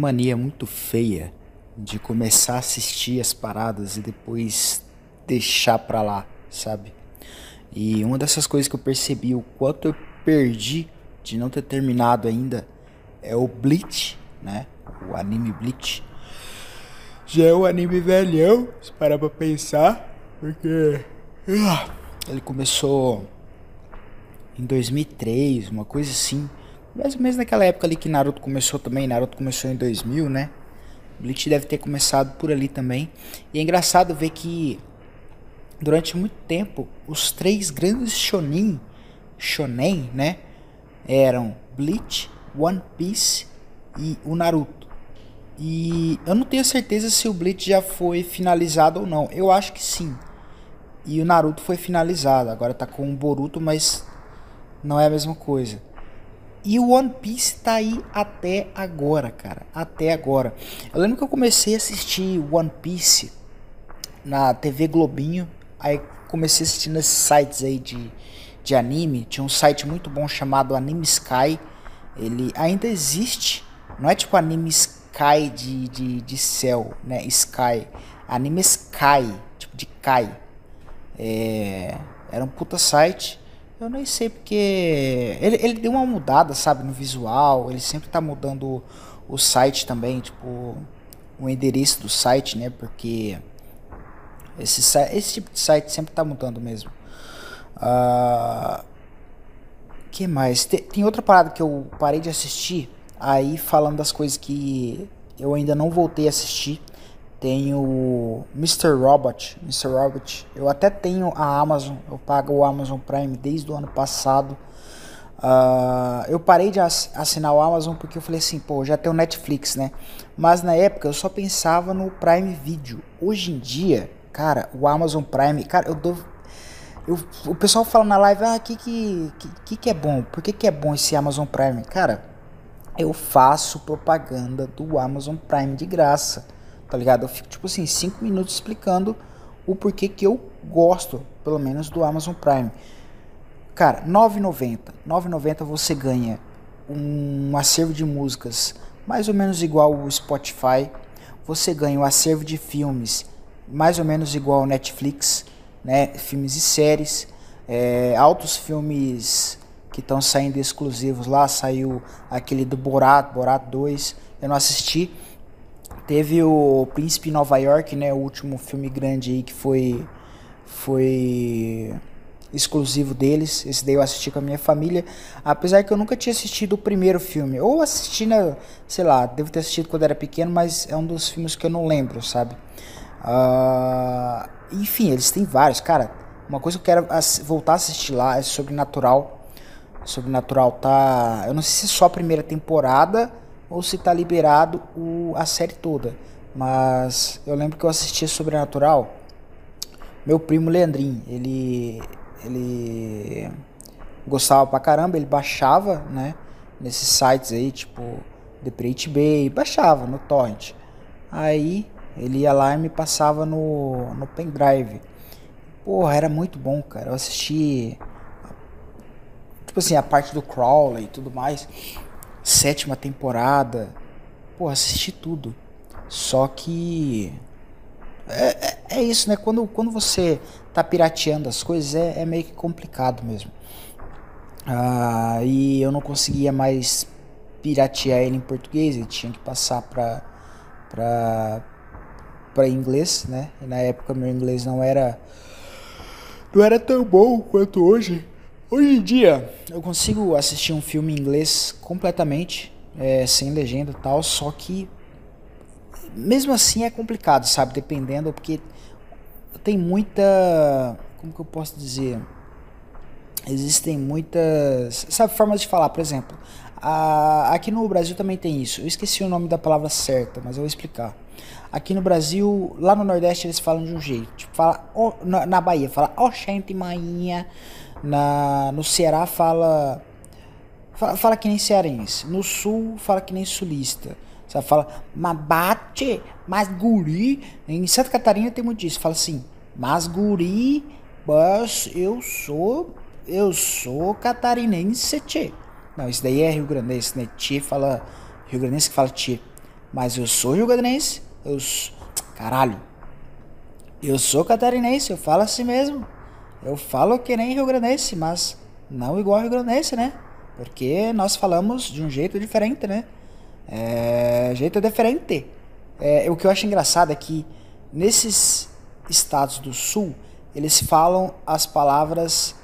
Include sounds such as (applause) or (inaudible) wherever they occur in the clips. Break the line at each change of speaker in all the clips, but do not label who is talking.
mania muito feia de começar a assistir as paradas e depois deixar pra lá, sabe? E uma dessas coisas que eu percebi o quanto eu perdi de não ter terminado ainda é o Bleach, né? O anime Bleach. Já é um anime velhão, se parar pra pensar, porque ah, ele começou em 2003, uma coisa assim. Ou menos naquela época ali que Naruto começou também. Naruto começou em 2000, né? Bleach deve ter começado por ali também. E é engraçado ver que durante muito tempo os três grandes shonen, shonen, né, eram Bleach, One Piece e o Naruto. E eu não tenho certeza se o Bleach já foi finalizado ou não. Eu acho que sim. E o Naruto foi finalizado. Agora tá com o Boruto, mas não é a mesma coisa. E o One Piece tá aí até agora, cara. Até agora. Eu lembro que eu comecei a assistir One Piece na TV Globinho. Aí comecei a assistir nesses sites aí de, de anime. Tinha um site muito bom chamado Anime Sky. Ele ainda existe. Não é tipo Anime Sky de, de, de céu, né? Sky. Anime Sky, tipo de Kai. É, era um puta site. Eu nem sei porque. Ele, ele deu uma mudada, sabe, no visual. Ele sempre tá mudando o, site também, tipo. O endereço do site, né? Porque. Esse, esse tipo de site sempre tá mudando mesmo. Uh, que mais? Tem, tem outra parada que eu parei de assistir Aí falando das coisas que eu ainda não voltei a assistir, tem o Mr. Robot. Mr. Robot, eu até tenho a Amazon, eu pago o Amazon Prime desde o ano passado. Uh, eu parei de assinar o Amazon porque eu falei assim, pô, já tem o Netflix, né? Mas na época eu só pensava no Prime Video. Hoje em dia, cara, o Amazon Prime, cara, eu dou. Eu, o pessoal fala na live, ah, que que, que que é bom? Por que, que é bom esse Amazon Prime? Cara, eu faço propaganda do Amazon Prime de graça, tá ligado? Eu fico tipo assim, 5 minutos explicando o porquê que eu gosto, pelo menos do Amazon Prime. Cara, 9,90. 9,90 você ganha um acervo de músicas mais ou menos igual o Spotify. Você ganha um acervo de filmes mais ou menos igual ao Netflix, né? Filmes e séries, é, altos filmes que estão saindo exclusivos lá. Saiu aquele do Borat, Borat 2. Eu não assisti. Teve o Príncipe Nova York, né? O último filme grande aí que foi foi exclusivo deles. Esse daí eu assisti com a minha família. Apesar que eu nunca tinha assistido o primeiro filme. Ou assisti na, sei lá, devo ter assistido quando era pequeno, mas é um dos filmes que eu não lembro, sabe? Uh, enfim, eles têm vários. Cara, uma coisa que eu quero voltar a assistir lá é Sobrenatural. Sobrenatural tá. Eu não sei se é só a primeira temporada ou se tá liberado o, a série toda. Mas eu lembro que eu assistia Sobrenatural. Meu primo Leandrinho, ele. Ele gostava pra caramba, ele baixava, né? Nesses sites aí, tipo The Pirate Bay, baixava no torrent. Aí ele ia lá e me passava no, no pendrive. Porra, era muito bom, cara. Eu assisti Tipo assim, a parte do Crowley e tudo mais. Sétima temporada. Pô, assisti tudo. Só que. É, é, é, isso, né? Quando, quando você tá pirateando as coisas, é, é meio que complicado mesmo. Ah, e eu não conseguia mais piratear ele em português, ele tinha que passar pra, pra, pra inglês, né? E na época meu inglês não era não era tão bom quanto hoje. Hoje em dia eu consigo assistir um filme em inglês completamente, é, sem legenda e tal, só que mesmo assim é complicado, sabe? Dependendo, porque tem muita. Como que eu posso dizer? Existem muitas. Sabe, formas de falar, por exemplo. A, aqui no Brasil também tem isso. Eu esqueci o nome da palavra certa, mas eu vou explicar. Aqui no Brasil, lá no Nordeste, eles falam de um jeito. Tipo, fala, oh, na, na Bahia, fala, ó, oh. Na, no Ceará fala, fala, fala que nem cearense. No Sul fala que nem sulista. Você fala, mas bate, mas guri. Em Santa Catarina tem muito disso. Fala assim, mas guri, mas eu sou, eu sou catarinense, tchê. Não, isso daí é Rio Grande, esse né? Tchê fala Rio Grandense que fala tchê. Mas eu sou Rio Grandense. Eu sou... Caralho. Eu sou catarinense, eu falo assim mesmo. Eu falo que nem Rio Grandense, mas não igual Rio Grandense, né? Porque nós falamos de um jeito diferente, né? É, jeito diferente. É, o que eu acho engraçado é que nesses estados do sul, eles falam as palavras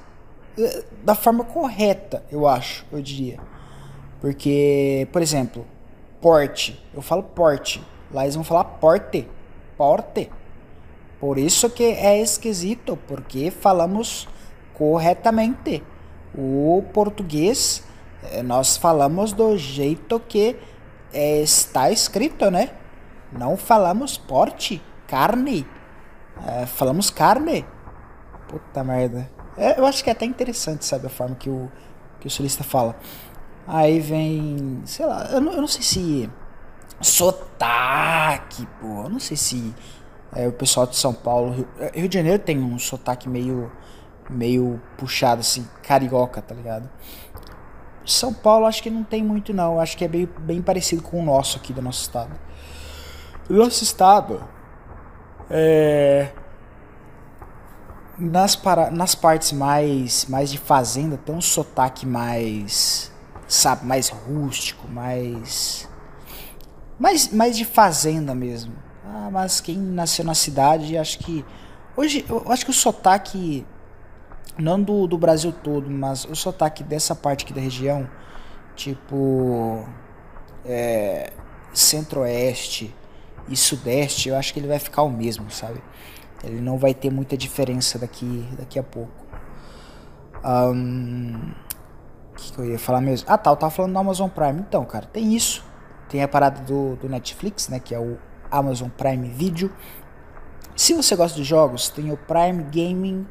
eh, da forma correta, eu acho, eu diria. Porque, por exemplo, porte, eu falo porte, lá eles vão falar porte, porte. Por isso que é esquisito, porque falamos corretamente. O português, eh, nós falamos do jeito que eh, está escrito, né? Não falamos porte, carne. É, falamos carne. Puta merda. É, eu acho que é até interessante, sabe, a forma que o, que o sulista fala. Aí vem, sei lá, eu não, eu não sei se sotaque, pô. Eu não sei se é, o pessoal de São Paulo, Rio, é, Rio, de Janeiro tem um sotaque meio meio puxado assim, carioca, tá ligado? São Paulo acho que não tem muito não, acho que é bem, bem parecido com o nosso aqui do nosso estado. Nosso estado é nas, para, nas partes mais, mais de fazenda tem um sotaque mais, sabe, mais rústico, mais, mais, mais de fazenda mesmo. Ah, mas quem nasceu na cidade, acho que hoje eu acho que o sotaque não do, do Brasil todo, mas o sotaque dessa parte aqui da região, tipo é, centro-oeste e sudeste, eu acho que ele vai ficar o mesmo, sabe? Ele não vai ter muita diferença daqui, daqui a pouco. O um, que, que, eu ia falar mesmo? Ah tá, eu tava falando do Amazon Prime. Então, cara, tem isso. Tem a parada do, do Netflix, né? Que é o Amazon Prime Video. Se você gosta de jogos, tem o Prime Gaming,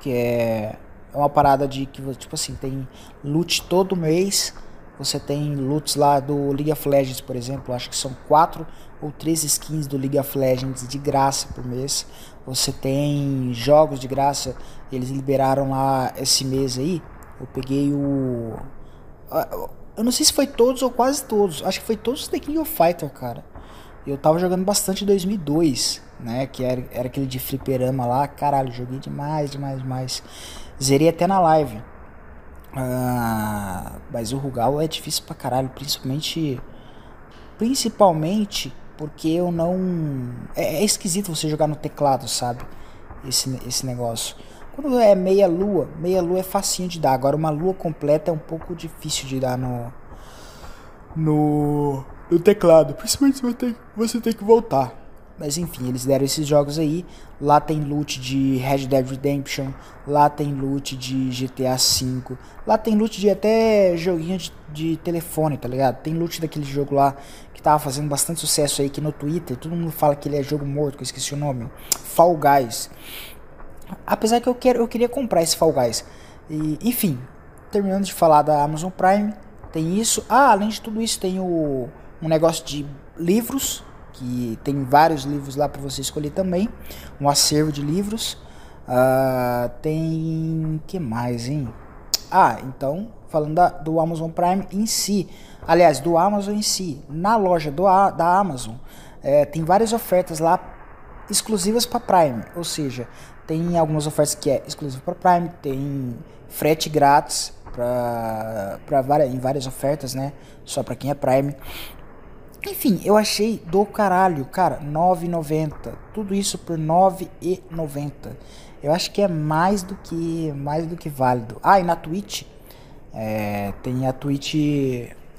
que é, é uma parada de que, tipo assim, tem loot todo mês. Você tem loots lá do League of Legends, por exemplo. Acho que são quatro ou três skins do League of Legends de graça por mês. Você tem jogos de graça, eles liberaram lá esse mês aí. Eu peguei o. Eu não sei se foi todos ou quase todos. Acho que foi todos os The King of Fighter, cara. Eu tava jogando bastante em 2002, né? Que era, era aquele de fliperama lá. Caralho, joguei demais, demais, demais. Zerei até na live. Ah, mas o Rugal é difícil pra caralho, principalmente. Principalmente porque eu não. É, é, esquisito você jogar no teclado, sabe? Esse, esse negócio. Quando é meia lua, meia lua é facinho de dar. Agora uma lua completa é um pouco difícil de dar no. No, no teclado. Principalmente você tem, você tem que voltar. Mas enfim, eles deram esses jogos aí. Lá tem loot de Red Dead Redemption. Lá tem loot de GTA V. Lá tem loot de até joguinho de, de telefone, tá ligado? Tem loot daquele jogo lá que tava fazendo bastante sucesso aí que no Twitter. Todo mundo fala que ele é jogo morto, que eu esqueci o nome. Fall Guys. Apesar que eu, quero, eu queria comprar esse Fall Guys. E, enfim, terminando de falar da Amazon Prime, tem isso. Ah, além de tudo isso, tem o, um negócio de livros que tem vários livros lá para você escolher também, um acervo de livros. Uh, tem que mais, hein? Ah, então falando da, do Amazon Prime em si, aliás, do Amazon em si, na loja do, da Amazon, é, tem várias ofertas lá exclusivas para Prime, ou seja, tem algumas ofertas que é exclusivo para Prime, tem frete grátis para várias, em várias ofertas, né? Só para quem é Prime. Enfim, eu achei do caralho, cara, 9,90. Tudo isso por 9,90. Eu acho que é mais do que mais do que válido. Ah, e na Twitch é, tem a Twitch,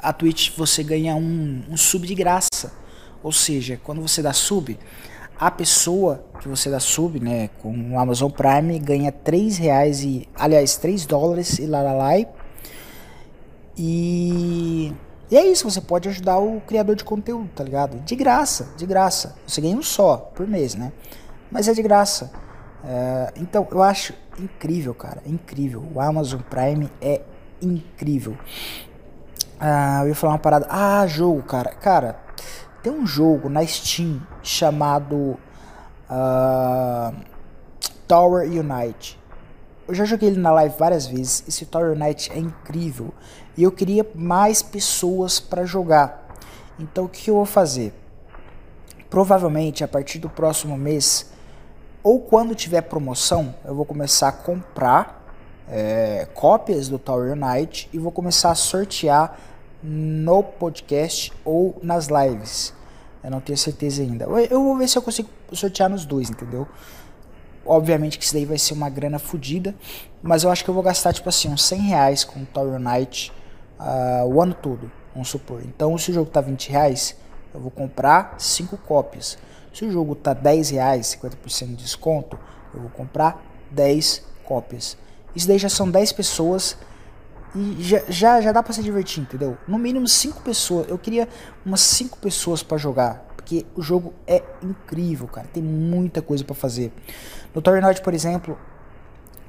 a Twitch você ganha um, um sub de graça. Ou seja, quando você dá sub, a pessoa que você dá sub, né, com o Amazon Prime ganha 3 reais e, aliás, 3 dólares e lá lá lá. E e é isso, você pode ajudar o criador de conteúdo, tá ligado? De graça, de graça. Você ganha um só por mês, né? Mas é de graça. É, então, eu acho incrível, cara. Incrível. O Amazon Prime é incrível. Ah, eu ia falar uma parada. Ah, jogo, cara. Cara, tem um jogo na Steam chamado uh, Tower Unite. Eu já joguei ele na live várias vezes. Esse Tower Unite é incrível. E eu queria mais pessoas para jogar. Então o que eu vou fazer? Provavelmente a partir do próximo mês, ou quando tiver promoção, eu vou começar a comprar é, cópias do Tower Unite e vou começar a sortear no podcast ou nas lives. Eu não tenho certeza ainda. Eu vou ver se eu consigo sortear nos dois, entendeu? Obviamente que isso daí vai ser uma grana fodida, mas eu acho que eu vou gastar tipo assim uns 100 reais com o Tower Night uh, o ano todo, vamos supor. Então se o jogo tá 20 reais, eu vou comprar 5 cópias. Se o jogo tá 10 reais, 50% de desconto, eu vou comprar 10 cópias. Isso daí já são 10 pessoas e já, já, já dá pra se divertir, entendeu? No mínimo 5 pessoas. Eu queria umas 5 pessoas para jogar. Porque o jogo é incrível, cara. Tem muita coisa para fazer. No Tornado, por exemplo,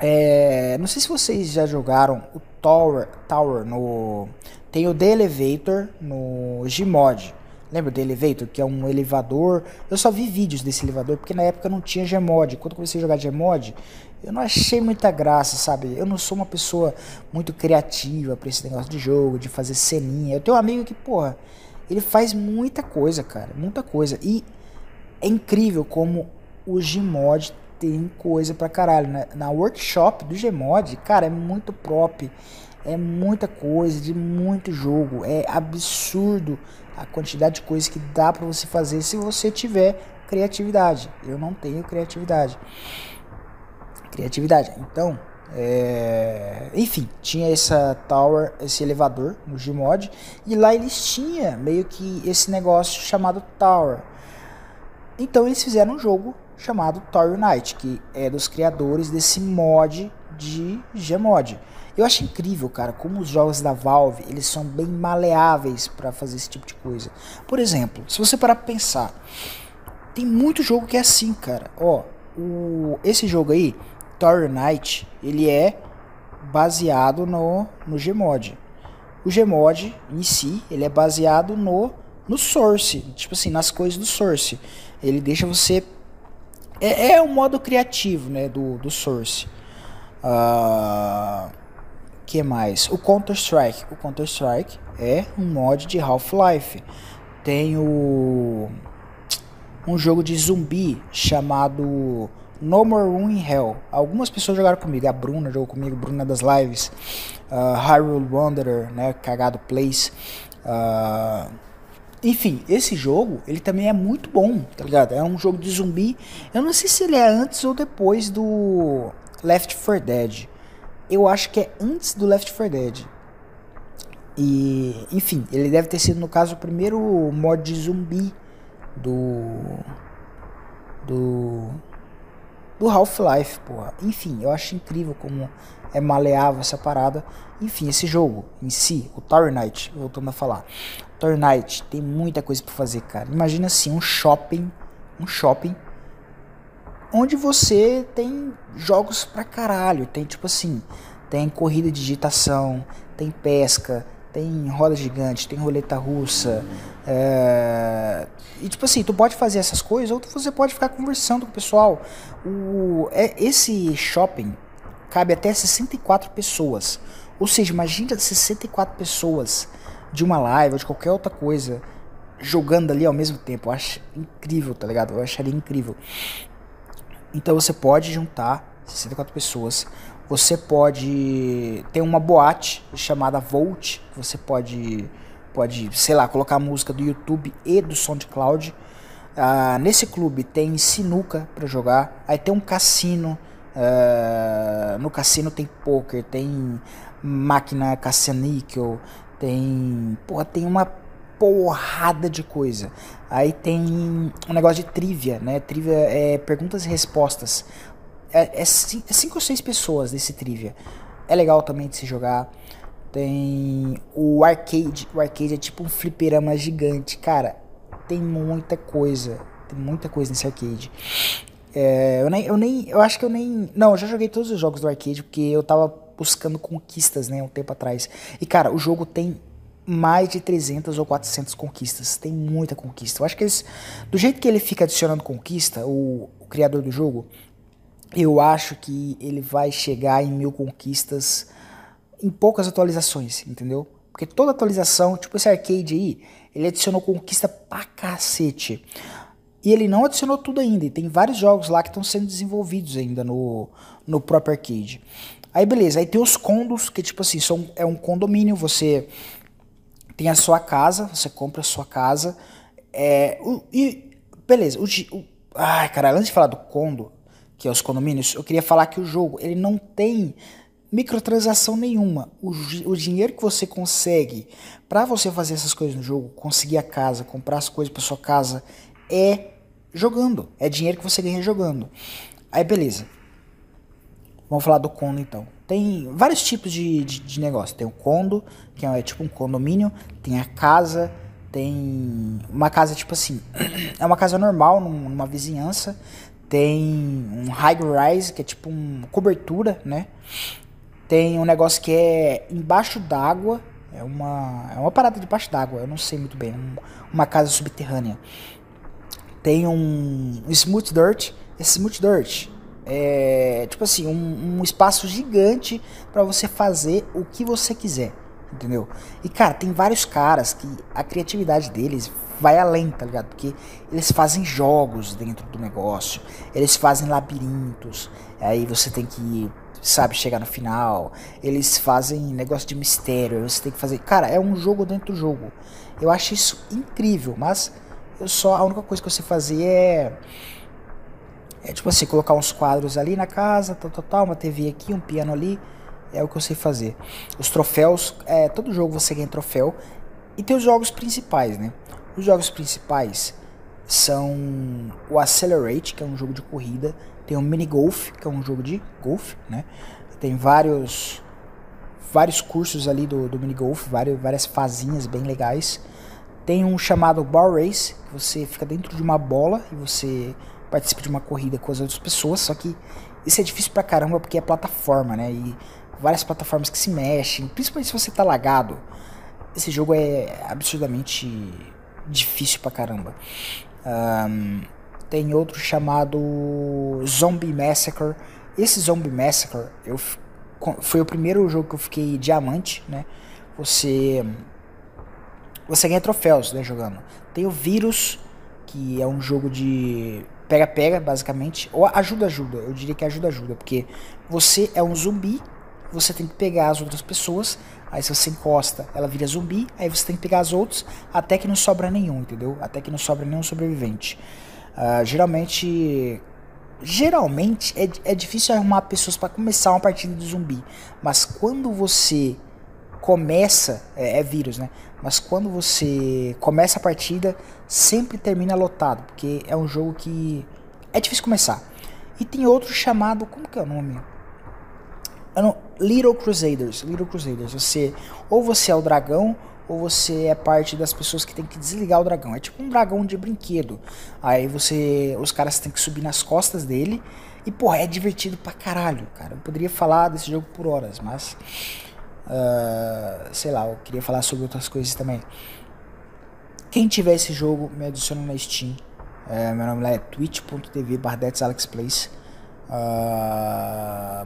é, não sei se vocês já jogaram o Tower, Tower no. Tem o The Elevator no Gmod. Lembra do Elevator, que é um elevador? Eu só vi vídeos desse elevador porque na época não tinha Gmod. Quando comecei a jogar Gmod, eu não achei muita graça, sabe? Eu não sou uma pessoa muito criativa para esse negócio de jogo, de fazer ceninha. Eu tenho um amigo que, porra, ele faz muita coisa, cara, muita coisa. E é incrível como o Gmod tem coisa pra caralho. Né? Na workshop do Gmod, cara, é muito prop, é muita coisa, de muito jogo. É absurdo a quantidade de coisas que dá para você fazer se você tiver criatividade. Eu não tenho criatividade criatividade. Então, é... enfim, tinha essa tower, esse elevador no Gmod e lá eles tinham meio que esse negócio chamado tower. Então eles fizeram um jogo chamado Tower Knight, que é dos criadores desse mod de Gmod. Eu acho incrível, cara, como os jogos da Valve, eles são bem maleáveis para fazer esse tipo de coisa. Por exemplo, se você parar pra pensar, tem muito jogo que é assim, cara. Ó, o, esse jogo aí, Tower Knight, ele é baseado no, no Gmod. O Gmod em si, ele é baseado no, no Source, tipo assim, nas coisas do Source. Ele deixa você... É, é um modo criativo, né, do, do Source. Uh, que mais? O Counter-Strike. O Counter-Strike é um mod de Half-Life. Tem o... Um jogo de zumbi chamado no More Room in Hell. Algumas pessoas jogaram comigo. A Bruna jogou comigo, Bruna das lives. Uh, Hyrule Wanderer, né? Cagado Place. Uh, enfim, esse jogo, ele também é muito bom, tá ligado? É um jogo de zumbi. Eu não sei se ele é antes ou depois do Left 4 Dead. Eu acho que é antes do Left 4 Dead. E, enfim, ele deve ter sido, no caso, o primeiro mod de zumbi do. Do do Half-Life, porra. Enfim, eu acho incrível como é maleável essa parada. Enfim, esse jogo em si, o Tower Knight, voltando a falar. Tower Knight tem muita coisa para fazer, cara. Imagina assim, um shopping, um shopping onde você tem jogos pra caralho, tem tipo assim, tem corrida de digitação, tem pesca, tem roda gigante, tem roleta russa. É... E tipo assim, tu pode fazer essas coisas ou você pode ficar conversando com o pessoal. O... É, esse shopping cabe até 64 pessoas. Ou seja, imagina 64 pessoas de uma live ou de qualquer outra coisa jogando ali ao mesmo tempo. Eu acho incrível, tá ligado? Eu acharia incrível. Então você pode juntar 64 pessoas você pode ter uma boate chamada Volt, você pode pode, sei lá, colocar música do YouTube e do SoundCloud. Ah, nesse clube tem sinuca para jogar, aí tem um cassino. Ah, no cassino tem poker, tem máquina caça-níquel, tem, porra, tem uma porrada de coisa. Aí tem um negócio de trivia, né? Trivia é perguntas e respostas é, é, é cinco ou seis pessoas desse trivia. É legal também de se jogar. Tem o arcade. O arcade é tipo um fliperama gigante. Cara, tem muita coisa. Tem muita coisa nesse arcade. É, eu nem, eu nem. Eu acho que eu nem. Não, eu já joguei todos os jogos do arcade porque eu tava buscando conquistas, né, um tempo atrás. E cara, o jogo tem mais de 300 ou 400 conquistas. Tem muita conquista. Eu acho que eles, do jeito que ele fica adicionando conquista, o, o criador do jogo, eu acho que ele vai chegar em mil conquistas em poucas atualizações, entendeu? Porque toda atualização, tipo esse arcade aí, ele adicionou conquista pra cacete. E ele não adicionou tudo ainda. E tem vários jogos lá que estão sendo desenvolvidos ainda no, no próprio arcade. Aí beleza, aí tem os condos, que tipo assim, são, é um condomínio, você tem a sua casa, você compra a sua casa. É, o, e beleza, o, o, ai cara, antes de falar do condo, que é os condomínios, eu queria falar que o jogo ele não tem microtransação nenhuma. O, o dinheiro que você consegue para você fazer essas coisas no jogo, conseguir a casa, comprar as coisas para sua casa, é jogando. É dinheiro que você ganha jogando. Aí beleza. Vamos falar do condo então. Tem vários tipos de, de, de negócio. Tem o condo, que é tipo um condomínio. Tem a casa. Tem uma casa tipo assim. (clears throat) É uma casa normal, numa vizinhança. Tem um high rise, que é tipo uma cobertura, né? Tem um negócio que é embaixo d'água. É uma, é uma parada debaixo d'água, eu não sei muito bem. Um, uma casa subterrânea. Tem um, um smooth dirt. Esse smooth dirt é tipo assim, um, um espaço gigante para você fazer o que você quiser, entendeu? E cara, tem vários caras que a criatividade deles vai além, tá ligado? Porque eles fazem jogos dentro do negócio, eles fazem labirintos, aí você tem que, sabe, chegar no final, eles fazem negócio de mistério, você tem que fazer. Cara, é um jogo dentro do jogo. Eu acho isso incrível, mas eu só. A única coisa que eu sei fazer é é tipo assim, colocar uns quadros ali na casa, tal, tal, tal, uma TV aqui, um piano ali. É o que eu sei fazer. Os troféus, é, todo jogo você ganha troféu. E tem os jogos principais, né? Os jogos principais são o Accelerate, que é um jogo de corrida. Tem o Mini Golf, que é um jogo de golfe, né? Tem vários vários cursos ali do, do mini golf, várias, várias fazinhas bem legais. Tem um chamado Bar Race, que você fica dentro de uma bola e você participa de uma corrida com as outras pessoas, só que isso é difícil pra caramba porque é plataforma, né? E várias plataformas que se mexem, principalmente se você tá lagado. Esse jogo é absurdamente difícil pra caramba. Um, tem outro chamado Zombie Massacre. Esse Zombie Massacre eu, foi o primeiro jogo que eu fiquei diamante, né? Você você ganha troféus, né, jogando. Tem o Vírus, que é um jogo de pega-pega, basicamente. Ou ajuda-ajuda. Eu diria que ajuda-ajuda. Porque você é um zumbi, você tem que pegar as outras pessoas. Aí se você encosta, ela vira zumbi. Aí você tem que pegar as outras até que não sobra nenhum, entendeu? Até que não sobra nenhum sobrevivente. Uh, geralmente. Geralmente é, é difícil arrumar pessoas para começar uma partida de zumbi. Mas quando você começa. É, é vírus, né? Mas quando você começa a partida, sempre termina lotado, porque é um jogo que é difícil começar. E tem outro chamado, como que é o nome? Não, Little Crusaders. Little Crusaders. Você ou você é o dragão ou você é parte das pessoas que tem que desligar o dragão. É tipo um dragão de brinquedo. Aí você, os caras têm que subir nas costas dele e porra, é divertido pra caralho, cara. Eu poderia falar desse jogo por horas, mas Uh, sei lá, eu queria falar sobre outras coisas também. Quem tiver esse jogo, me adiciona na Steam. É, meu nome lá é twitch.tv bardetsalexplace. Uh,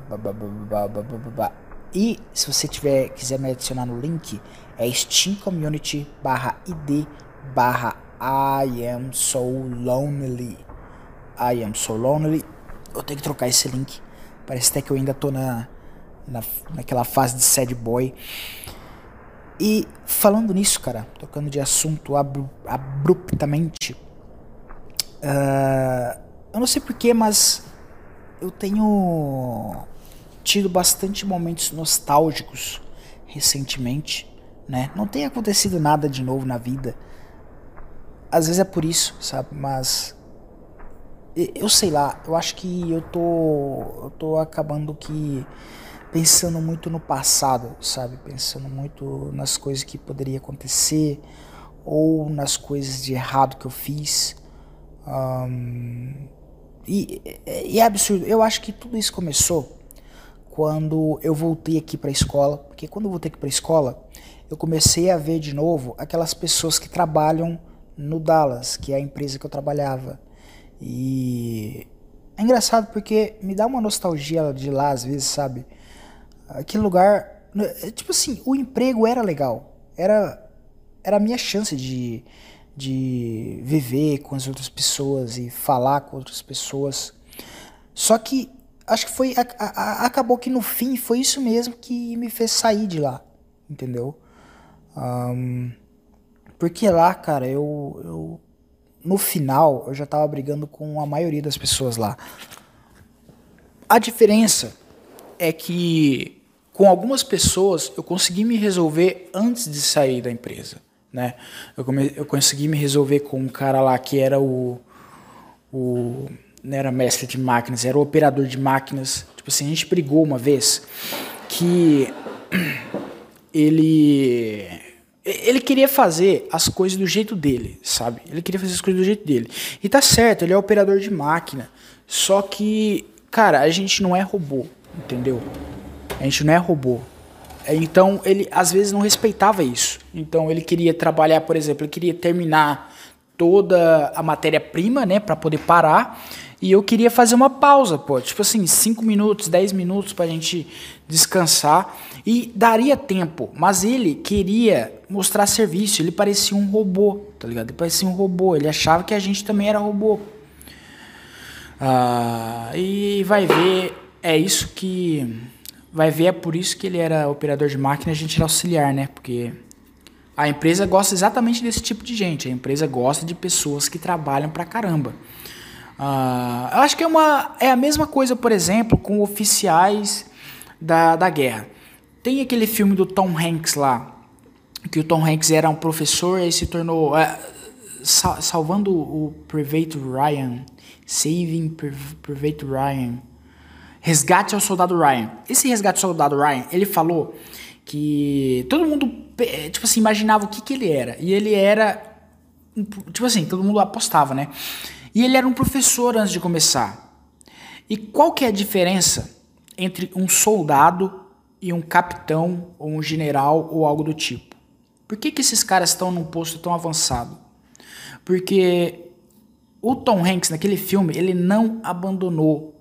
e se você tiver, quiser me adicionar no link, é Steam Community barra ID barra I am so lonely. I am so lonely. Eu tenho que trocar esse link. Parece até que eu ainda tô na, na, naquela fase de sad boy. E falando nisso, cara, tocando de assunto abru abruptamente, uh, eu não sei porquê, mas eu tenho tido bastante momentos nostálgicos recentemente, né? Não tem acontecido nada de novo na vida. Às vezes é por isso, sabe? Mas eu sei lá, eu acho que eu tô eu tô acabando que pensando muito no passado, sabe? Pensando muito nas coisas que poderia acontecer ou nas coisas de errado que eu fiz. Um, e, e, é absurdo. Eu acho que tudo isso começou quando eu voltei aqui para a escola, porque quando eu voltei aqui para a escola, eu comecei a ver de novo aquelas pessoas que trabalham no Dallas, que é a empresa que eu trabalhava. E é engraçado porque me dá uma nostalgia de lá às vezes, sabe? Aquele lugar. Né, é, tipo assim, o emprego era legal. Era, era a minha chance de, de viver com as outras pessoas e falar com outras pessoas. Só que acho que foi. A, a, acabou que no fim foi isso mesmo que me fez sair de lá. Entendeu? Um, porque lá, cara, eu, eu. No final, eu já tava brigando com a maioria das pessoas lá. A diferença é que com algumas pessoas eu consegui me resolver antes de sair da empresa, né? Eu, come, eu consegui me resolver com um cara lá que era o, o não era mestre de máquinas, era o operador de máquinas. Tipo assim, a gente brigou uma vez que (clears throat) ele ele queria fazer as coisas do jeito dele, sabe? Ele queria fazer as coisas do jeito dele. E tá certo, ele é operador de máquina. Só que, cara, a gente não é robô, entendeu? A gente não é robô. Então ele às vezes não respeitava isso. Então ele queria trabalhar, por exemplo, ele queria terminar toda a matéria-prima, né, para poder parar. E eu queria fazer uma pausa, pô, tipo assim, 5 minutos, 10 minutos pra gente descansar. E daria tempo, mas ele queria mostrar serviço, ele parecia um robô, tá ligado? Ele parecia um robô, ele achava que a gente também era robô. Ah, e vai ver, é isso que. Vai ver, é por isso que ele era operador de máquina a gente era auxiliar, né? Porque a empresa gosta exatamente desse tipo de gente. A empresa gosta de pessoas que trabalham pra caramba. Uh, eu acho que é, uma, é a mesma coisa, por exemplo, com oficiais da, da guerra. Tem aquele filme do Tom Hanks lá, que o Tom Hanks era um professor e se tornou. Uh, salvando o Private Ryan. Saving Private Ryan. Resgate ao Soldado Ryan. Esse Resgate ao Soldado Ryan, ele falou que todo mundo, tipo assim, imaginava o que, que ele era. E ele era, tipo assim, todo mundo apostava, né? E ele era um professor antes de começar. E qual que é a diferença entre um soldado e um capitão ou um general ou algo do tipo? Por que, que esses caras estão num posto tão avançado? Porque o Tom Hanks naquele filme, ele não abandonou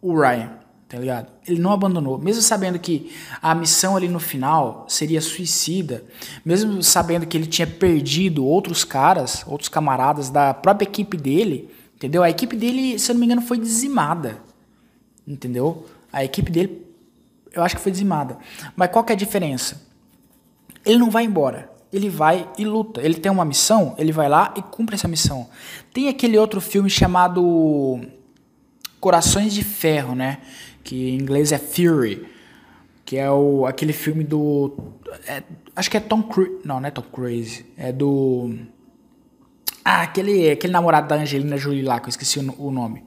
o Ryan tá ligado? Ele não abandonou, mesmo sabendo que a missão ali no final seria suicida, mesmo sabendo que ele tinha perdido outros caras, outros camaradas da própria equipe dele, entendeu? A equipe dele, se eu não me engano, foi dizimada, entendeu? A equipe dele, eu acho que foi dizimada. Mas qual que é a diferença? Ele não vai embora. Ele vai e luta. Ele tem uma missão, ele vai lá e cumpre essa missão. Tem aquele outro filme chamado Corações de Ferro, né? Que em inglês é Fury, que é o, aquele filme do. É, acho que é Tom Cruise. Não, não é Tom Cruise. É do. Ah, aquele, aquele namorado da Angelina Jolie lá, que eu esqueci o, o nome.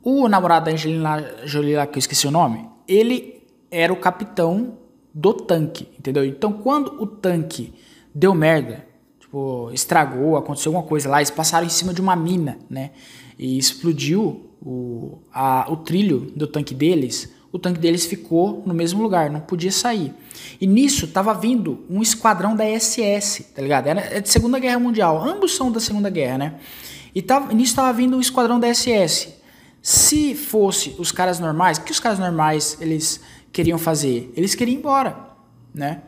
O namorado da Angelina Jolie lá, que eu esqueci o nome, ele era o capitão do tanque, entendeu? Então quando o tanque deu merda, tipo, estragou, aconteceu alguma coisa lá, eles passaram em cima de uma mina, né? E explodiu o, a, o trilho do tanque deles, o tanque deles ficou no mesmo lugar, não podia sair. E nisso tava vindo um esquadrão da SS, tá ligado? Era é de Segunda Guerra Mundial, ambos são da Segunda Guerra, né? E tava, nisso tava vindo um esquadrão da SS. Se fosse os caras normais, o que os caras normais eles queriam fazer? Eles queriam ir embora, né?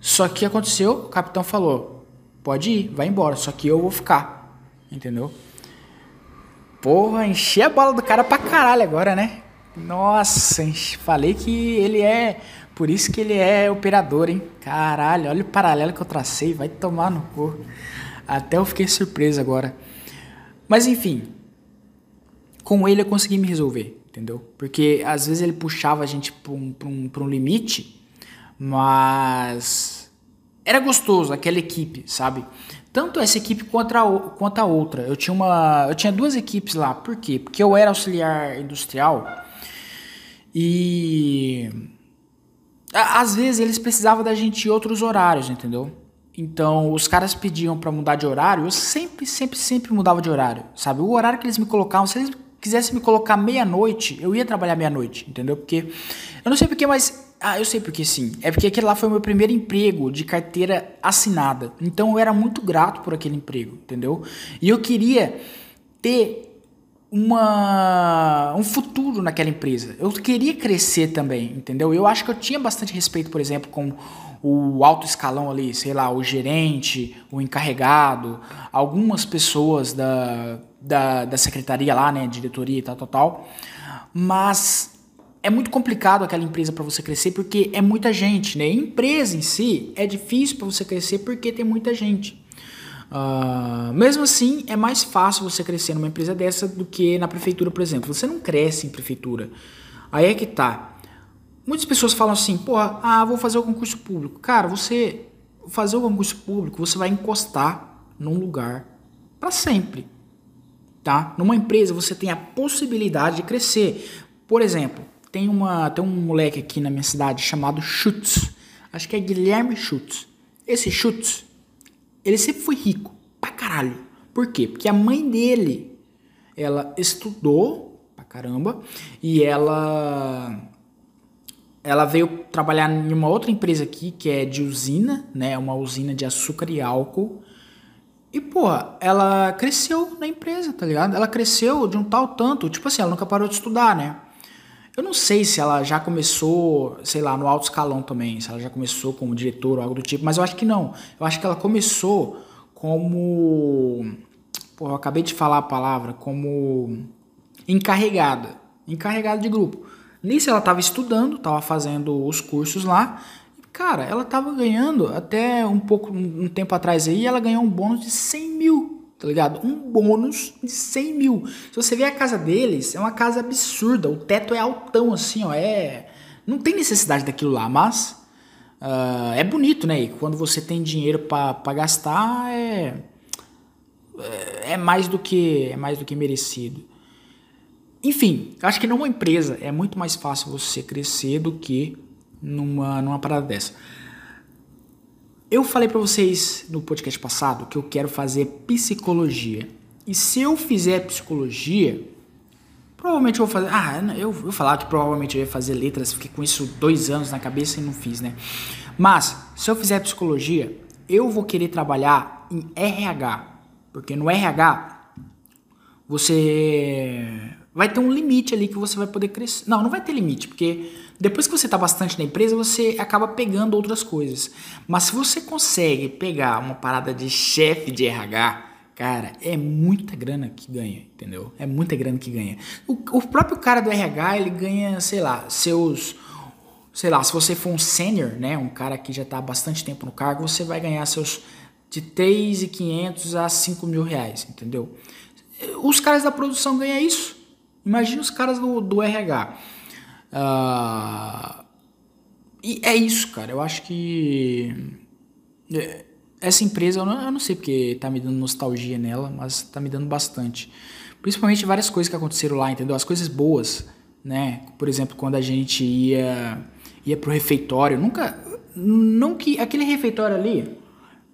Só que aconteceu, o capitão falou: "Pode ir, vai embora, só que eu vou ficar". Entendeu? Porra, enchi a bola do cara pra caralho agora, né? Nossa, falei que ele é. Por isso que ele é operador, hein? Caralho, olha o paralelo que eu tracei, vai tomar no cu. Até eu fiquei surpreso agora. Mas enfim, com ele eu consegui me resolver, entendeu? Porque às vezes ele puxava a gente pra um, pra um, pra um limite, mas era gostoso aquela equipe, sabe? Tanto essa equipe quanto a, quanto a outra. Eu tinha, uma, eu tinha duas equipes lá. Por quê? Porque eu era auxiliar industrial e às vezes eles precisavam da gente em outros horários, entendeu? Então os caras pediam para mudar de horário, eu sempre, sempre, sempre mudava de horário, sabe? O horário que eles me colocavam, se eles quisessem me colocar meia-noite, eu ia trabalhar meia-noite, entendeu? Porque eu não sei porque, mas ah, eu sei porque sim. É porque aquele lá foi o meu primeiro emprego de carteira assinada. Então eu era muito grato por aquele emprego, entendeu? E eu queria ter uma um futuro naquela empresa. Eu queria crescer também, entendeu? Eu acho que eu tinha bastante respeito, por exemplo, com o alto escalão ali, sei lá, o gerente, o encarregado, algumas pessoas da, da, da secretaria lá, né, diretoria e tal, tal, tal. Mas é muito complicado aquela empresa para você crescer porque é muita gente, né? Empresa em si é difícil para você crescer porque tem muita gente. Uh, mesmo assim, é mais fácil você crescer numa empresa dessa do que na prefeitura, por exemplo. Você não cresce em prefeitura. Aí é que tá. Muitas pessoas falam assim, porra, ah, vou fazer o concurso público. Cara, você fazer o concurso público, você vai encostar num lugar para sempre. Tá? Numa empresa você tem a possibilidade de crescer. Por exemplo, tem, uma, tem um moleque aqui na minha cidade chamado Schutz. Acho que é Guilherme Schutz. Esse Schutz, ele sempre foi rico, pra caralho. Por quê? Porque a mãe dele, ela estudou pra caramba e ela ela veio trabalhar em uma outra empresa aqui que é de usina, né, uma usina de açúcar e álcool. E, porra, ela cresceu na empresa, tá ligado? Ela cresceu de um tal tanto, tipo assim, ela nunca parou de estudar, né? Eu não sei se ela já começou, sei lá, no alto escalão também, se ela já começou como diretor ou algo do tipo, mas eu acho que não. Eu acho que ela começou como. Pô, eu acabei de falar a palavra, como encarregada. Encarregada de grupo. Nisso ela estava estudando, estava fazendo os cursos lá. Cara, ela estava ganhando até um pouco, um tempo atrás aí, ela ganhou um bônus de 100 mil tá ligado? Um bônus de 100 mil. Se você ver a casa deles, é uma casa absurda. O teto é altão, assim, ó. É. Não tem necessidade daquilo lá, mas. Uh, é bonito, né? E quando você tem dinheiro para gastar, é. É mais do que. É mais do que merecido. Enfim, acho que numa empresa é muito mais fácil você crescer do que numa, numa parada dessa. Eu falei para vocês no podcast passado que eu quero fazer psicologia. E se eu fizer psicologia, provavelmente eu vou fazer. Ah, eu vou falar que provavelmente eu ia fazer letras, fiquei com isso dois anos na cabeça e não fiz, né? Mas, se eu fizer psicologia, eu vou querer trabalhar em RH. Porque no RH, você vai ter um limite ali que você vai poder crescer. Não, não vai ter limite, porque depois que você está bastante na empresa, você acaba pegando outras coisas. Mas se você consegue pegar uma parada de chefe de RH, cara, é muita grana que ganha, entendeu? É muita grana que ganha. O, o próprio cara do RH, ele ganha, sei lá, seus sei lá, se você for um sênior, né, um cara que já está há bastante tempo no cargo, você vai ganhar seus de 3.500 a 5 mil reais, entendeu? Os caras da produção ganham isso. Imagina os caras do, do RH. Uh, e é isso, cara. Eu acho que é, essa empresa, eu não, eu não sei porque tá me dando nostalgia nela, mas tá me dando bastante. Principalmente várias coisas que aconteceram lá, entendeu? As coisas boas, né? Por exemplo, quando a gente ia ia pro refeitório, nunca não que aquele refeitório ali,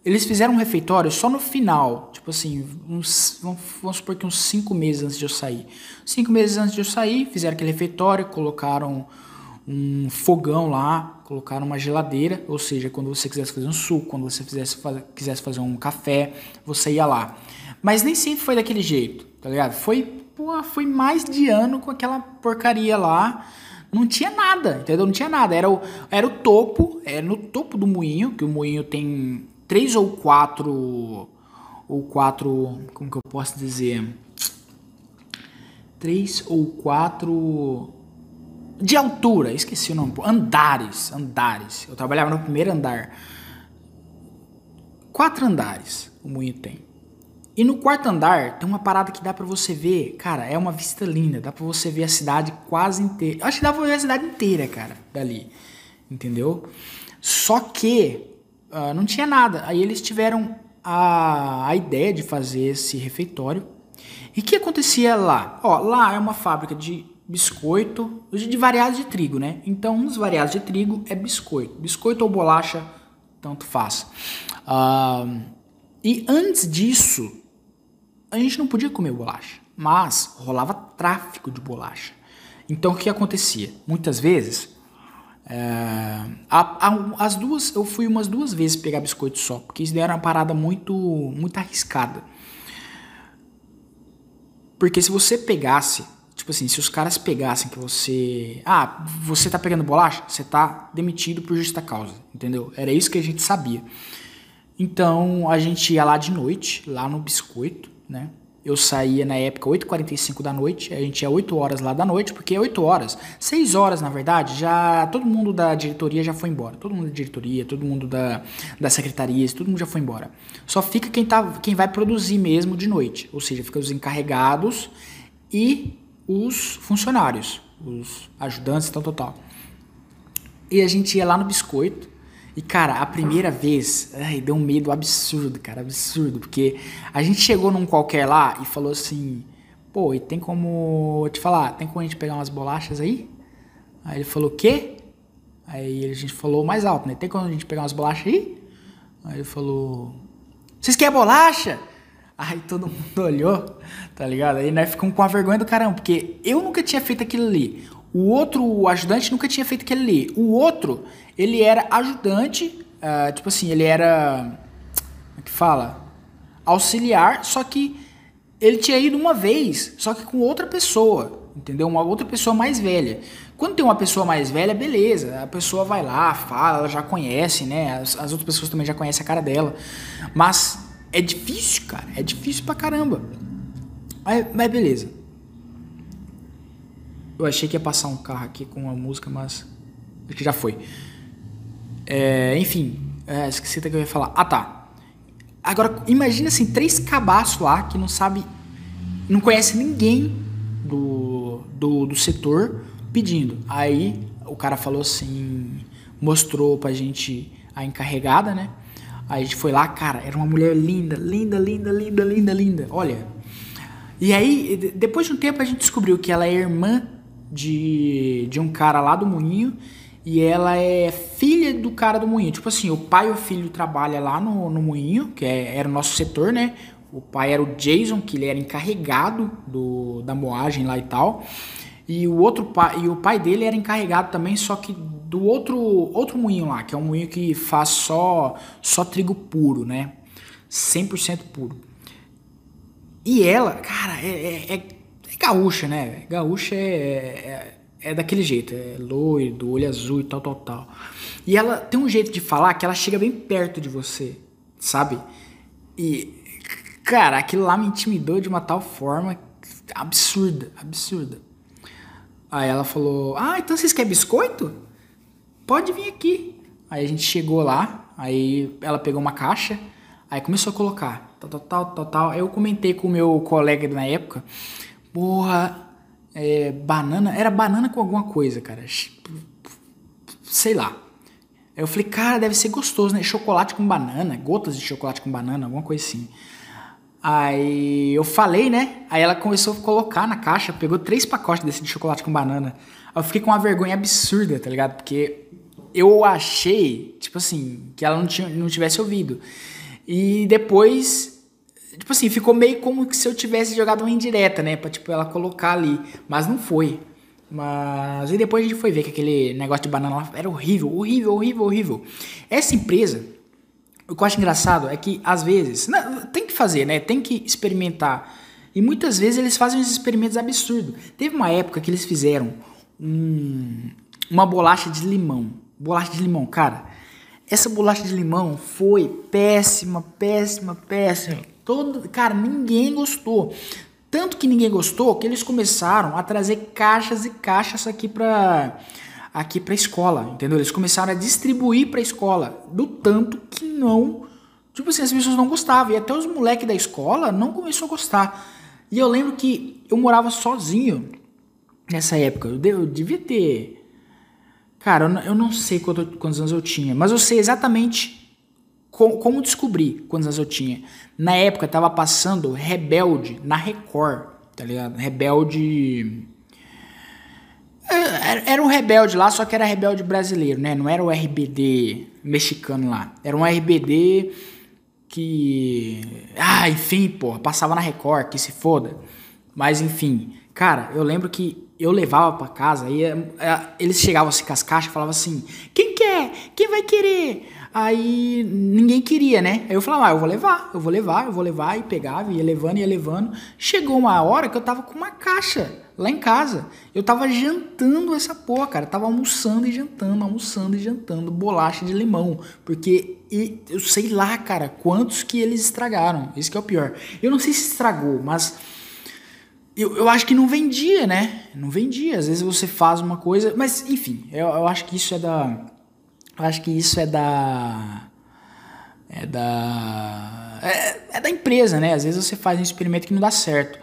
eles fizeram um refeitório só no final, tipo assim, uns, vamos supor que uns cinco meses antes de eu sair. Cinco meses antes de eu sair, fizeram aquele refeitório, colocaram um fogão lá, colocaram uma geladeira, ou seja, quando você quisesse fazer um suco, quando você fizesse, quisesse fazer um café, você ia lá. Mas nem sempre foi daquele jeito, tá ligado? Foi, pô, foi mais de ano com aquela porcaria lá. Não tinha nada, entendeu? Não tinha nada. Era o, era o topo, era no topo do moinho, que o moinho tem três ou quatro ou quatro, como que eu posso dizer? Três ou quatro de altura, esqueci o nome, andares, andares. Eu trabalhava no primeiro andar. Quatro andares o moinho tem. E no quarto andar tem uma parada que dá para você ver, cara, é uma vista linda, dá para você ver a cidade quase inteira. Acho que dá pra ver a cidade inteira, cara, dali. Entendeu? Só que uh, não tinha nada. Aí eles tiveram a, a ideia de fazer esse refeitório. E o que acontecia lá? Ó, lá é uma fábrica de biscoito, de variados de trigo, né? Então, dos variados de trigo é biscoito. Biscoito ou bolacha, tanto faz. Uh, e antes disso, a gente não podia comer bolacha, mas rolava tráfico de bolacha. Então, o que acontecia? Muitas vezes, é, a, a, as duas, eu fui umas duas vezes pegar biscoito só, porque isso era uma parada muito, muito arriscada. Porque se você pegasse, tipo assim, se os caras pegassem que você. Ah, você tá pegando bolacha? Você tá demitido por justa causa, entendeu? Era isso que a gente sabia. Então a gente ia lá de noite, lá no biscoito, né? Eu saía na época 8h45 da noite, a gente ia 8 horas lá da noite, porque 8 horas, 6 horas na verdade, já todo mundo da diretoria já foi embora. Todo mundo da diretoria, todo mundo da, da secretaria, todo mundo já foi embora. Só fica quem, tá, quem vai produzir mesmo de noite, ou seja, fica os encarregados e os funcionários, os ajudantes, tal, tal, tal. E a gente ia lá no biscoito, e, cara, a primeira vez, ai, deu um medo absurdo, cara, absurdo. Porque a gente chegou num qualquer lá e falou assim: pô, e tem como. te falar, tem como a gente pegar umas bolachas aí? Aí ele falou: quê? Aí a gente falou mais alto, né? Tem como a gente pegar umas bolachas aí? Aí ele falou: vocês querem bolacha? Aí todo (laughs) mundo olhou, tá ligado? Aí nós ficamos com a vergonha do caramba, porque eu nunca tinha feito aquilo ali. O outro o ajudante nunca tinha feito aquele ali. O outro, ele era ajudante, uh, tipo assim, ele era. Como é que fala? Auxiliar, só que ele tinha ido uma vez, só que com outra pessoa, entendeu? Uma outra pessoa mais velha. Quando tem uma pessoa mais velha, beleza, a pessoa vai lá, fala, ela já conhece, né? As, as outras pessoas também já conhecem a cara dela. Mas é difícil, cara, é difícil pra caramba. Mas, mas beleza. Eu achei que ia passar um carro aqui com uma música, mas acho que já foi. É, enfim, é, esqueci até que eu ia falar. Ah, tá. Agora, imagina assim, três cabaços lá que não sabe, não conhece ninguém do, do, do setor pedindo. Aí o cara falou assim, mostrou pra gente a encarregada, né? Aí a gente foi lá, cara, era uma mulher linda, linda, linda, linda, linda, linda. Olha. E aí, depois de um tempo, a gente descobriu que ela é irmã de, de um cara lá do Moinho e ela é filha do cara do Moinho. Tipo assim, o pai e o filho trabalham lá no, no Moinho, que é, era o nosso setor, né? O pai era o Jason, que ele era encarregado do, da moagem lá e tal. E o outro pai, e o pai dele era encarregado também, só que do outro outro moinho lá, que é um moinho que faz só só trigo puro, né? 100% puro. E ela, cara, é, é, é é gaúcha, né? Gaúcha é, é, é, daquele jeito, é loiro, olho azul e tal, tal, tal. E ela tem um jeito de falar que ela chega bem perto de você, sabe? E, cara, aquilo lá me intimidou de uma tal forma absurda, absurda. Aí ela falou: Ah, então vocês querem biscoito? Pode vir aqui. Aí a gente chegou lá, aí ela pegou uma caixa, aí começou a colocar, tal, tal, tal, tal, tal. Eu comentei com o meu colega na época porra, é, banana, era banana com alguma coisa, cara. Sei lá. Aí eu falei, cara, deve ser gostoso, né? Chocolate com banana, gotas de chocolate com banana, alguma coisa assim. Aí eu falei, né? Aí ela começou a colocar na caixa, pegou três pacotes desse de chocolate com banana. Aí eu fiquei com uma vergonha absurda, tá ligado? Porque eu achei, tipo assim, que ela não, tinha, não tivesse ouvido. E depois Tipo assim, ficou meio como se eu tivesse jogado uma indireta, né? Pra, tipo, ela colocar ali. Mas não foi. Mas... E depois a gente foi ver que aquele negócio de banana lá era horrível, horrível, horrível, horrível. Essa empresa, o que eu acho engraçado é que, às vezes... Não, tem que fazer, né? Tem que experimentar. E muitas vezes eles fazem uns experimentos absurdos. Teve uma época que eles fizeram um, uma bolacha de limão. Bolacha de limão, cara. Essa bolacha de limão foi péssima, péssima, péssima. Todo, cara, ninguém gostou. Tanto que ninguém gostou que eles começaram a trazer caixas e caixas aqui para aqui para escola, entendeu? Eles começaram a distribuir para escola, do tanto que não, tipo assim, as pessoas não gostavam e até os moleques da escola não começou a gostar. E eu lembro que eu morava sozinho nessa época. Eu, devia ter Cara, eu não sei quantos anos eu tinha, mas eu sei exatamente como, como descobrir quantos anos eu tinha? Na época tava passando Rebelde na Record, tá ligado? Rebelde. É, era um rebelde lá, só que era rebelde brasileiro, né? Não era o RBD mexicano lá. Era um RBD que. Ah, enfim, pô, passava na Record, que se foda. Mas enfim, cara, eu lembro que eu levava para casa e é, eles chegavam assim com as caixas e falavam assim: quem quer? Quem vai querer? Aí ninguém queria, né? Aí eu falava, ah, eu vou levar, eu vou levar, eu vou levar, e pegava, ia levando, ia levando. Chegou uma hora que eu tava com uma caixa lá em casa. Eu tava jantando essa porra, cara. Eu tava almoçando e jantando, almoçando e jantando bolacha de limão. Porque eu sei lá, cara, quantos que eles estragaram. Isso que é o pior. Eu não sei se estragou, mas eu, eu acho que não vendia, né? Não vendia. Às vezes você faz uma coisa. Mas, enfim, eu, eu acho que isso é da eu acho que isso é da. É da. É, é, da empresa, né? Às vezes você faz um experimento que não dá certo.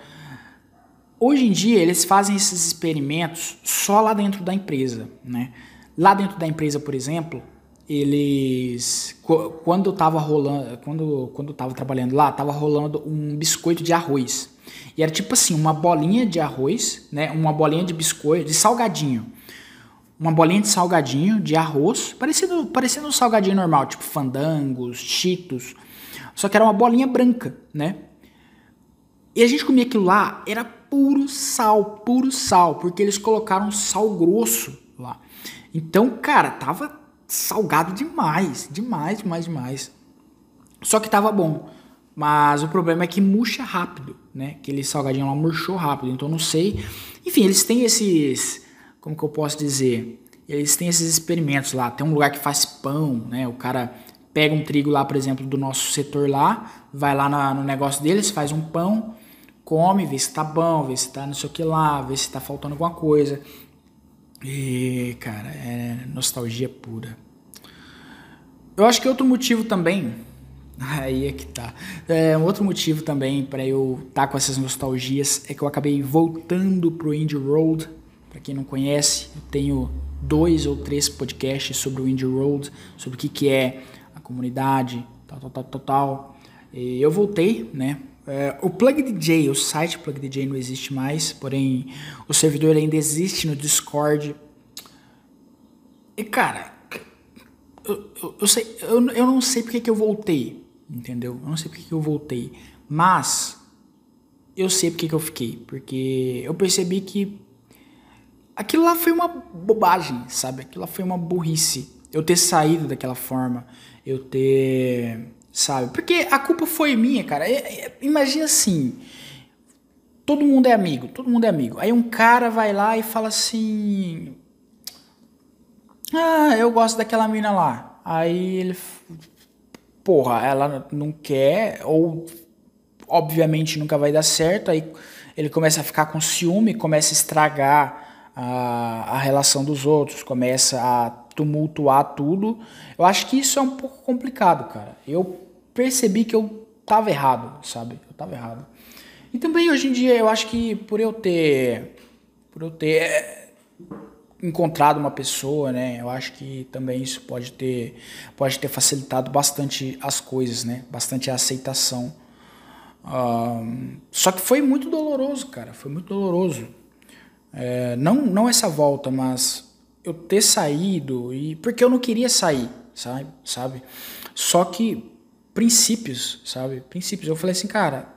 Hoje em dia, eles fazem esses experimentos só lá dentro da empresa, né? Lá dentro da empresa, por exemplo, eles quando eu tava rolando, quando quando eu tava trabalhando lá, tava rolando um biscoito de arroz. E era tipo assim, uma bolinha de arroz, né? Uma bolinha de biscoito, de salgadinho uma bolinha de salgadinho de arroz, parecido, parecendo um salgadinho normal, tipo fandangos, cheetos, só que era uma bolinha branca, né? E a gente comia aquilo lá, era puro sal, puro sal, porque eles colocaram sal grosso lá. Então, cara, tava salgado demais, demais, demais, demais. Só que tava bom. Mas o problema é que murcha rápido, né? Aquele salgadinho lá murchou rápido, então não sei. Enfim, eles têm esses como que eu posso dizer? Eles têm esses experimentos lá. Tem um lugar que faz pão, né? O cara pega um trigo lá, por exemplo, do nosso setor lá, vai lá na, no negócio deles, faz um pão, come, vê se tá bom, vê se tá não sei o que lá, vê se tá faltando alguma coisa. E, cara, é nostalgia pura. Eu acho que outro motivo também, (laughs) aí é que tá. É, um outro motivo também para eu estar tá com essas nostalgias é que eu acabei voltando pro Indie Road para quem não conhece, eu tenho dois ou três podcasts sobre o Indie Road, sobre o que, que é a comunidade, tal, tal, tal, tal, tal. E eu voltei, né? É, o Plug DJ, o site Plug DJ não existe mais, porém o servidor ainda existe no Discord. E cara, eu, eu, eu sei, eu, eu não sei porque que eu voltei, entendeu? Eu não sei porque que eu voltei, mas eu sei porque que eu fiquei, porque eu percebi que aquilo lá foi uma bobagem, sabe? Aquilo lá foi uma burrice. Eu ter saído daquela forma, eu ter. Sabe? Porque a culpa foi minha, cara. Imagina assim. Todo mundo é amigo, todo mundo é amigo. Aí um cara vai lá e fala assim. Ah, eu gosto daquela mina lá. Aí ele. Porra, ela não quer, ou obviamente nunca vai dar certo. Aí ele começa a ficar com ciúme, começa a estragar a, a relação dos outros, começa a tumultuar tudo. Eu acho que isso é um pouco complicado, cara. Eu percebi que eu tava errado, sabe? Eu tava errado. E também hoje em dia eu acho que por eu ter por eu ter é, encontrado uma pessoa, né? Eu acho que também isso pode ter pode ter facilitado bastante as coisas, né? Bastante a aceitação. Um, só que foi muito doloroso, cara. Foi muito doloroso. É, não, não essa volta, mas eu ter saído e porque eu não queria sair, sabe? sabe? Só que princípios, sabe? Princípios. Eu falei assim, cara,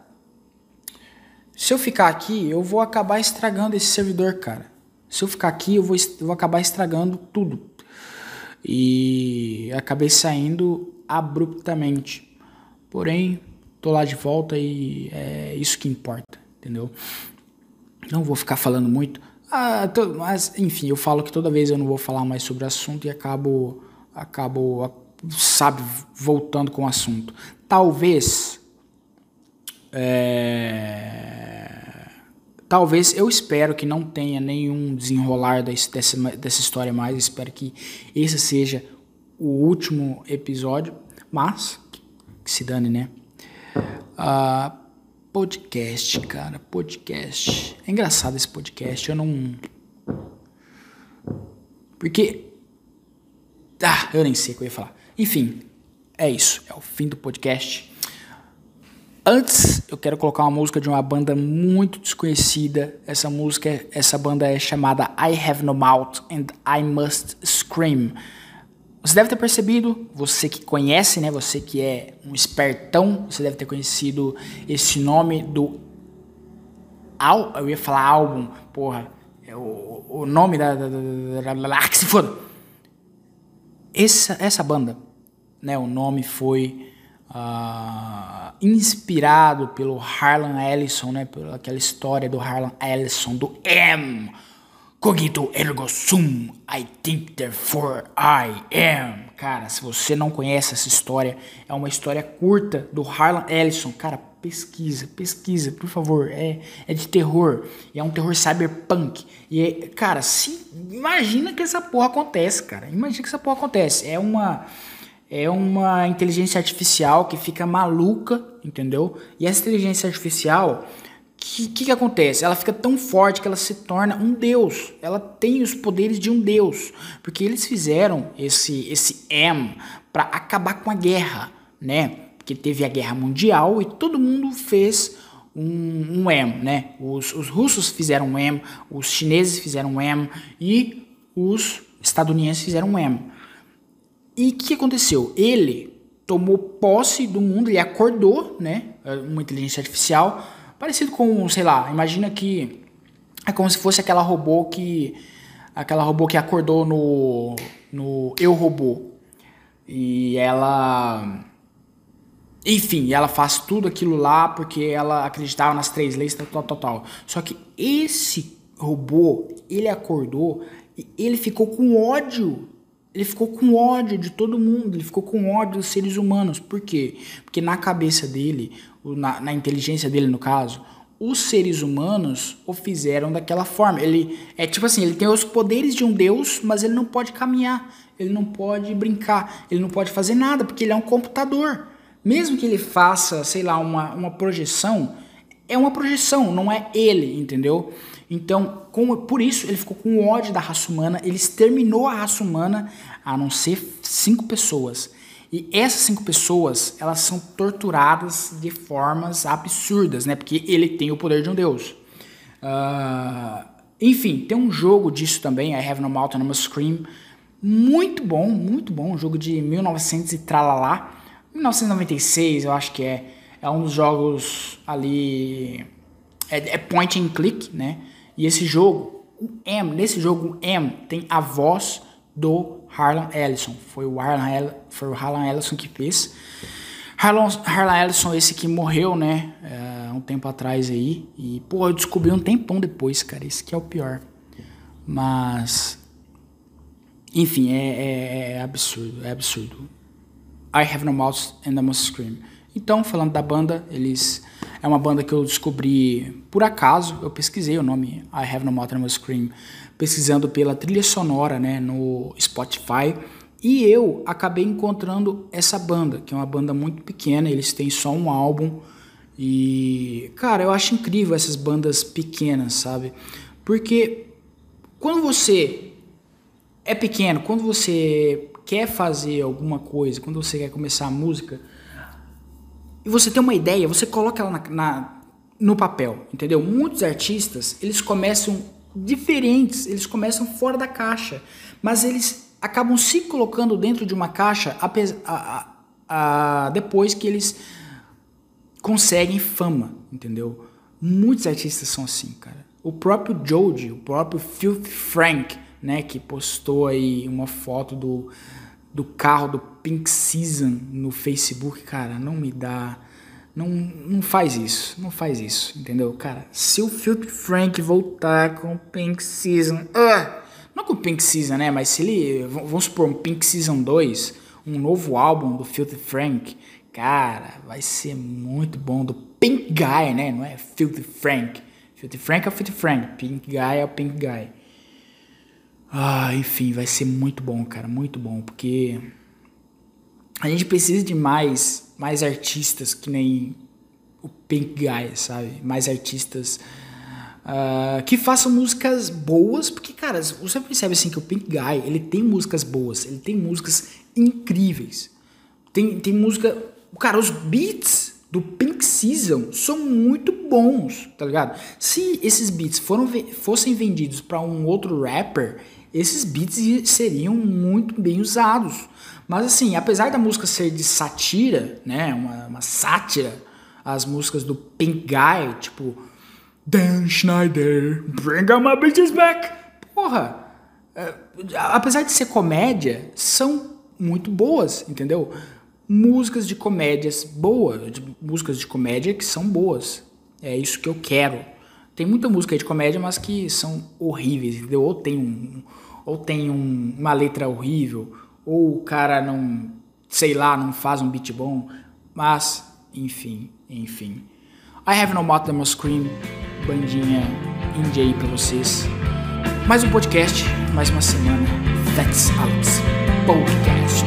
se eu ficar aqui, eu vou acabar estragando esse servidor, cara. Se eu ficar aqui, eu vou, eu vou acabar estragando tudo. E acabei saindo abruptamente. Porém, tô lá de volta e é isso que importa, entendeu? Não vou ficar falando muito. Ah, tô, mas, enfim, eu falo que toda vez eu não vou falar mais sobre o assunto e acabo, acabo sabe, voltando com o assunto. Talvez. É, talvez, eu espero que não tenha nenhum desenrolar desse, dessa, dessa história mais. Espero que esse seja o último episódio. Mas, que se dane, né? Uh, Podcast, cara, podcast. É engraçado esse podcast, eu não. Porque. Ah, eu nem sei o que eu ia falar. Enfim, é isso. É o fim do podcast. Antes, eu quero colocar uma música de uma banda muito desconhecida. Essa música, essa banda é chamada I Have No Mouth and I Must Scream. Você deve ter percebido, você que conhece, né, você que é um espertão, você deve ter conhecido esse nome do Al, eu ia falar álbum, porra, é o, o nome da, da, da, da, da que se foda. Essa essa banda né? O nome foi uh, inspirado pelo Harlan Ellison, né? Pela aquela história do Harlan Ellison, do M. Cogito ergo sum, I think therefore I am. Cara, se você não conhece essa história, é uma história curta do Harlan Ellison. Cara, pesquisa, pesquisa, por favor. É, é de terror. E é um terror cyberpunk. E, é, cara, se, imagina que essa porra acontece, cara. Imagina que essa porra acontece. É uma é uma inteligência artificial que fica maluca, entendeu? E essa inteligência artificial, que, que, que, acontece? Ela fica tão forte que ela se torna um deus. Ela tem os poderes de um deus. Porque eles fizeram esse, esse M para acabar com a guerra, né? Porque teve a guerra mundial e todo mundo fez um, um M, né? Os, os russos fizeram um M, os chineses fizeram um M e os estadunidenses fizeram um M. E o que aconteceu? Ele tomou posse do mundo, ele acordou, né? Uma inteligência artificial, parecido com, sei lá, imagina que é como se fosse aquela robô que aquela robô que acordou no no Eu Robô. E ela enfim, ela faz tudo aquilo lá porque ela acreditava nas três leis, tal, tal, tal. Só que esse robô, ele acordou e ele ficou com ódio ele ficou com ódio de todo mundo, ele ficou com ódio dos seres humanos. Por quê? Porque na cabeça dele, na, na inteligência dele no caso, os seres humanos o fizeram daquela forma. Ele é tipo assim, ele tem os poderes de um deus, mas ele não pode caminhar, ele não pode brincar, ele não pode fazer nada, porque ele é um computador. Mesmo que ele faça, sei lá, uma, uma projeção, é uma projeção, não é ele, entendeu? Então, com, por isso, ele ficou com ódio da raça humana, ele exterminou a raça humana, a não ser cinco pessoas. E essas cinco pessoas, elas são torturadas de formas absurdas, né? Porque ele tem o poder de um deus. Uh, enfim, tem um jogo disso também, I Have No Mouth No Scream, muito bom, muito bom, um jogo de 1900 e tralalá, 1996 eu acho que é, é um dos jogos ali, é, é point and click, né? E esse jogo, o M, nesse jogo o M tem a voz do Harlan Ellison. Foi o Harlan, foi o Harlan Ellison que fez. Harlan, Harlan Ellison, esse que morreu, né, é, um tempo atrás aí. E, pô, eu descobri um tempão depois, cara. Esse que é o pior. Mas, enfim, é, é, é absurdo, é absurdo. I Have No Mouth and I Must Scream. Então, falando da banda, eles é uma banda que eu descobri por acaso. Eu pesquisei o nome I Have No Mouth No Scream, pesquisando pela trilha sonora, né, no Spotify. E eu acabei encontrando essa banda, que é uma banda muito pequena, eles têm só um álbum. E, cara, eu acho incrível essas bandas pequenas, sabe? Porque quando você é pequeno, quando você quer fazer alguma coisa, quando você quer começar a música, e você tem uma ideia, você coloca ela na, na, no papel, entendeu? Muitos artistas, eles começam diferentes, eles começam fora da caixa, mas eles acabam se colocando dentro de uma caixa a, a, a, depois que eles conseguem fama, entendeu? Muitos artistas são assim, cara. O próprio Jody, o próprio Filthy Frank, né, que postou aí uma foto do do carro do Pink Season no Facebook, cara, não me dá. Não, não faz isso, não faz isso, entendeu? Cara, se o Filthy Frank voltar com Pink Season. Uh, não com Pink Season, né? Mas se ele. Vamos supor, um Pink Season 2, um novo álbum do Filthy Frank, cara, vai ser muito bom. Do Pink Guy, né? Não é Filthy Frank. Filthy Frank é o Filthy Frank, Pink Guy é o Pink Guy. Ah, enfim, vai ser muito bom, cara, muito bom, porque a gente precisa de mais, mais artistas que nem o Pink Guy, sabe? Mais artistas uh, que façam músicas boas, porque, cara, você percebe assim que o Pink Guy, ele tem músicas boas, ele tem músicas incríveis. Tem, tem música. Cara, os beats do Pink Season são muito bons, tá ligado? Se esses beats foram, fossem vendidos para um outro rapper, esses beats seriam muito bem usados. Mas assim, apesar da música ser de satira, né, uma, uma sátira, as músicas do Pink Guy, tipo Dan Schneider, Bring All My Bitches Back, porra, é, apesar de ser comédia, são muito boas, entendeu? músicas de comédias boas, de músicas de comédia que são boas. É isso que eu quero. Tem muita música de comédia, mas que são horríveis, entendeu? Ou tem um, ou tem um, uma letra horrível, ou o cara não, sei lá, não faz um beat bom, mas enfim, enfim. I Have No Mouth That Scream, bandinha indie aí pra vocês. Mais um podcast, mais uma semana. That's Alex Podcast.